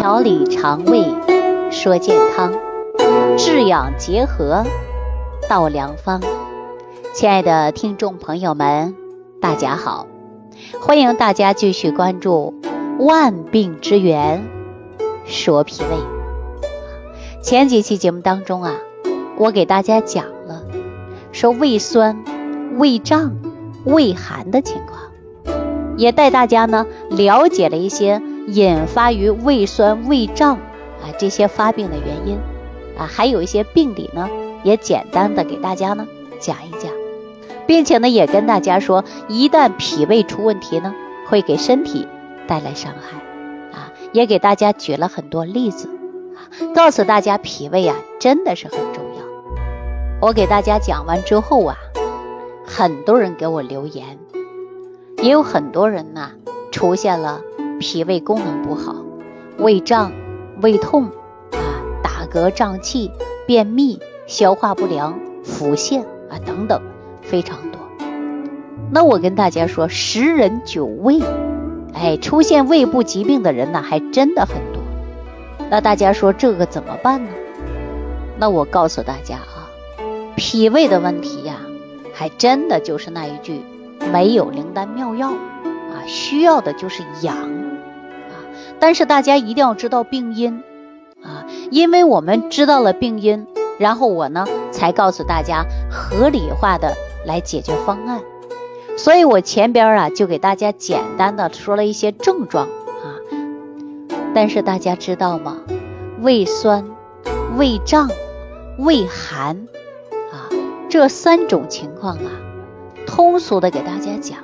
调理肠胃，说健康，治养结合，道良方。亲爱的听众朋友们，大家好，欢迎大家继续关注万病之源，说脾胃。前几期节目当中啊，我给大家讲了说胃酸、胃胀、胃寒的情况，也带大家呢了解了一些引发于胃酸、胃胀啊这些发病的原因啊，还有一些病理呢，也简单的给大家呢讲一讲。并且呢，也跟大家说，一旦脾胃出问题呢，会给身体带来伤害啊，也给大家举了很多例子啊，告诉大家脾胃啊真的是很重要。我给大家讲完之后啊，很多人给我留言，也有很多人呐出现了脾胃功能不好、胃胀、胃痛啊、打嗝胀气、便秘、消化不良、腹泻啊等等。非常多，那我跟大家说，十人九胃，哎，出现胃部疾病的人呢，还真的很多。那大家说这个怎么办呢？那我告诉大家啊，脾胃的问题呀，还真的就是那一句，没有灵丹妙药啊，需要的就是养。但是大家一定要知道病因啊，因为我们知道了病因，然后我呢才告诉大家合理化的。来解决方案，所以我前边啊就给大家简单的说了一些症状啊，但是大家知道吗？胃酸、胃胀、胃寒啊这三种情况啊，通俗的给大家讲，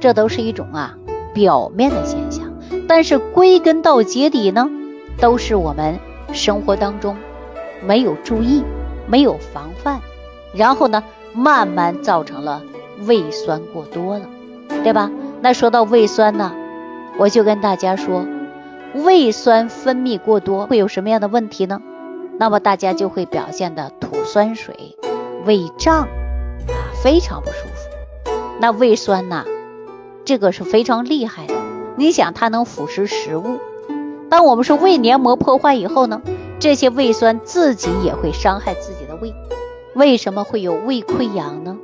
这都是一种啊表面的现象，但是归根到结底呢，都是我们生活当中没有注意、没有防范，然后呢。慢慢造成了胃酸过多了，对吧？那说到胃酸呢，我就跟大家说，胃酸分泌过多会有什么样的问题呢？那么大家就会表现的吐酸水、胃胀啊，非常不舒服。那胃酸呢，这个是非常厉害的。你想，它能腐蚀食物。当我们说胃黏膜破坏以后呢，这些胃酸自己也会伤害自己的胃。为什么会有胃溃疡呢？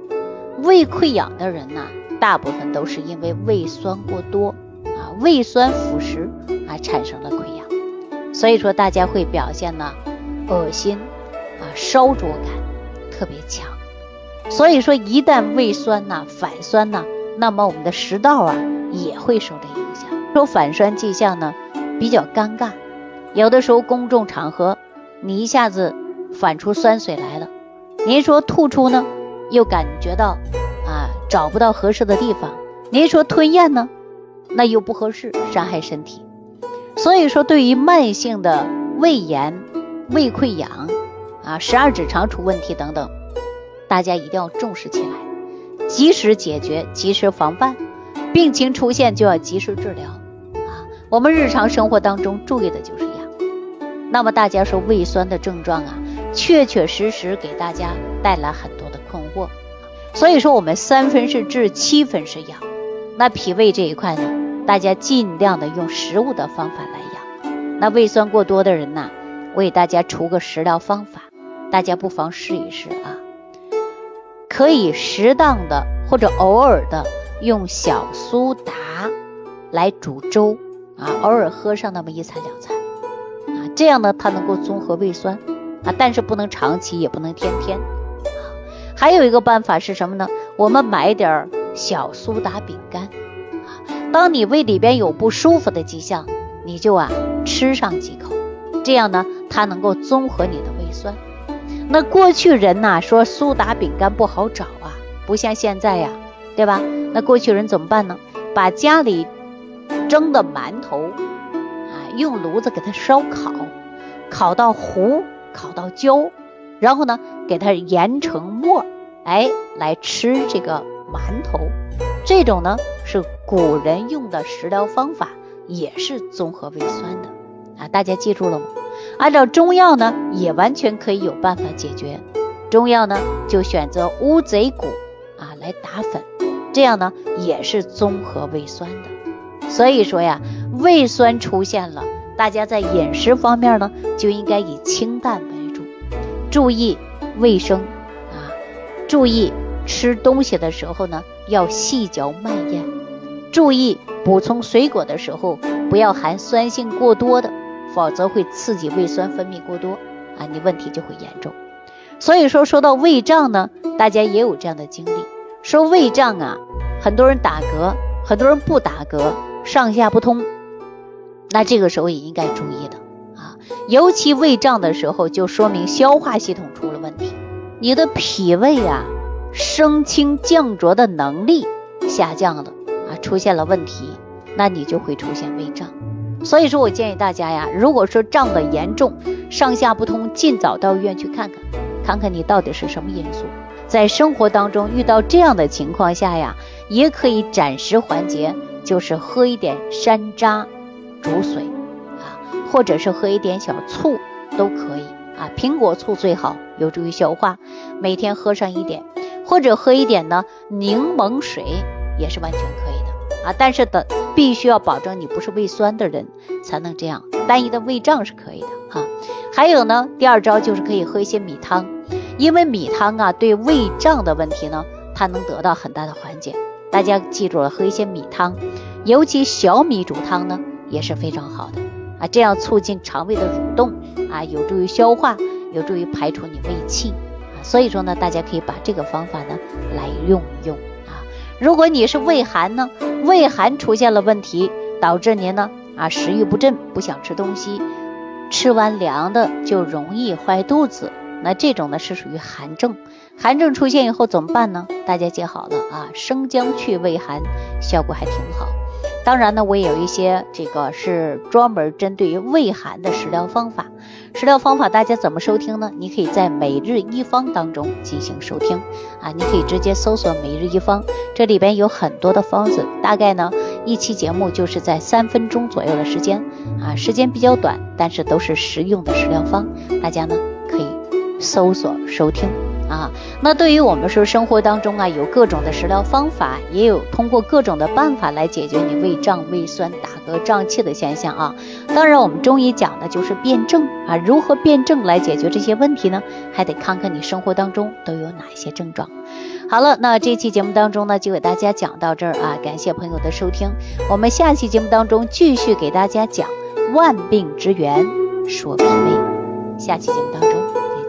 胃溃疡的人呐，大部分都是因为胃酸过多啊，胃酸腐蚀啊，产生了溃疡。所以说大家会表现呢，恶心啊，烧灼感特别强。所以说一旦胃酸呐反酸呐，那么我们的食道啊也会受到影。说反酸迹象呢比较尴尬，有的时候公众场合你一下子反出酸水来了。您说吐出呢，又感觉到啊找不到合适的地方；您说吞咽呢，那又不合适，伤害身体。所以说，对于慢性的胃炎、胃溃疡啊、十二指肠出问题等等，大家一定要重视起来，及时解决，及时防范，病情出现就要及时治疗。我们日常生活当中注意的就是养。那么大家说胃酸的症状啊？确确实实给大家带来很多的困惑，所以说我们三分是治，七分是养。那脾胃这一块呢，大家尽量的用食物的方法来养。那胃酸过多的人呢，我给大家出个食疗方法，大家不妨试一试啊。可以适当的或者偶尔的用小苏打来煮粥啊，偶尔喝上那么一餐两餐啊，这样呢，它能够综合胃酸。啊，但是不能长期，也不能天天。啊还有一个办法是什么呢？我们买点小苏打饼干。啊，当你胃里边有不舒服的迹象，你就啊吃上几口，这样呢，它能够综合你的胃酸。那过去人呐说苏打饼干不好找啊，不像现在呀，对吧？那过去人怎么办呢？把家里蒸的馒头啊，用炉子给它烧烤，烤到糊。烤到焦，然后呢，给它研成沫，哎，来吃这个馒头。这种呢是古人用的食疗方法，也是综合胃酸的啊。大家记住了吗？按照中药呢，也完全可以有办法解决。中药呢，就选择乌贼骨啊来打粉，这样呢也是综合胃酸的。所以说呀，胃酸出现了。大家在饮食方面呢，就应该以清淡为主，注意卫生啊，注意吃东西的时候呢，要细嚼慢咽，注意补充水果的时候不要含酸性过多的，否则会刺激胃酸分泌过多啊，你问题就会严重。所以说，说到胃胀呢，大家也有这样的经历，说胃胀啊，很多人打嗝，很多人不打嗝，上下不通。那这个时候也应该注意的啊，尤其胃胀的时候，就说明消化系统出了问题，你的脾胃啊，升清降浊的能力下降了啊，出现了问题，那你就会出现胃胀。所以说我建议大家呀，如果说胀得严重，上下不通，尽早到医院去看看，看看你到底是什么因素。在生活当中遇到这样的情况下呀，也可以暂时缓解，就是喝一点山楂。煮水啊，或者是喝一点小醋都可以啊，苹果醋最好，有助于消化。每天喝上一点，或者喝一点呢，柠檬水也是完全可以的啊。但是的，必须要保证你不是胃酸的人才能这样，单一的胃胀是可以的哈。还有呢，第二招就是可以喝一些米汤，因为米汤啊，对胃胀的问题呢，它能得到很大的缓解。大家记住了，喝一些米汤，尤其小米煮汤呢。也是非常好的啊，这样促进肠胃的蠕动啊，有助于消化，有助于排除你胃气啊。所以说呢，大家可以把这个方法呢来用一用啊。如果你是胃寒呢，胃寒出现了问题，导致您呢啊食欲不振，不想吃东西，吃完凉的就容易坏肚子，那这种呢是属于寒症。寒症出现以后怎么办呢？大家记好了啊，生姜去胃寒，效果还挺好。当然呢，我也有一些这个是专门针对于胃寒的食疗方法。食疗方法大家怎么收听呢？你可以在每日一方当中进行收听啊，你可以直接搜索每日一方，这里边有很多的方子，大概呢一期节目就是在三分钟左右的时间啊，时间比较短，但是都是实用的食疗方，大家呢搜索收听。啊，那对于我们说生活当中啊，有各种的食疗方法，也有通过各种的办法来解决你胃胀、胃酸、打嗝、胀气的现象啊。当然，我们中医讲的就是辩证啊，如何辩证来解决这些问题呢？还得看看你生活当中都有哪些症状。好了，那这期节目当中呢，就给大家讲到这儿啊，感谢朋友的收听，我们下期节目当中继续给大家讲万病之源说脾胃，下期节目当中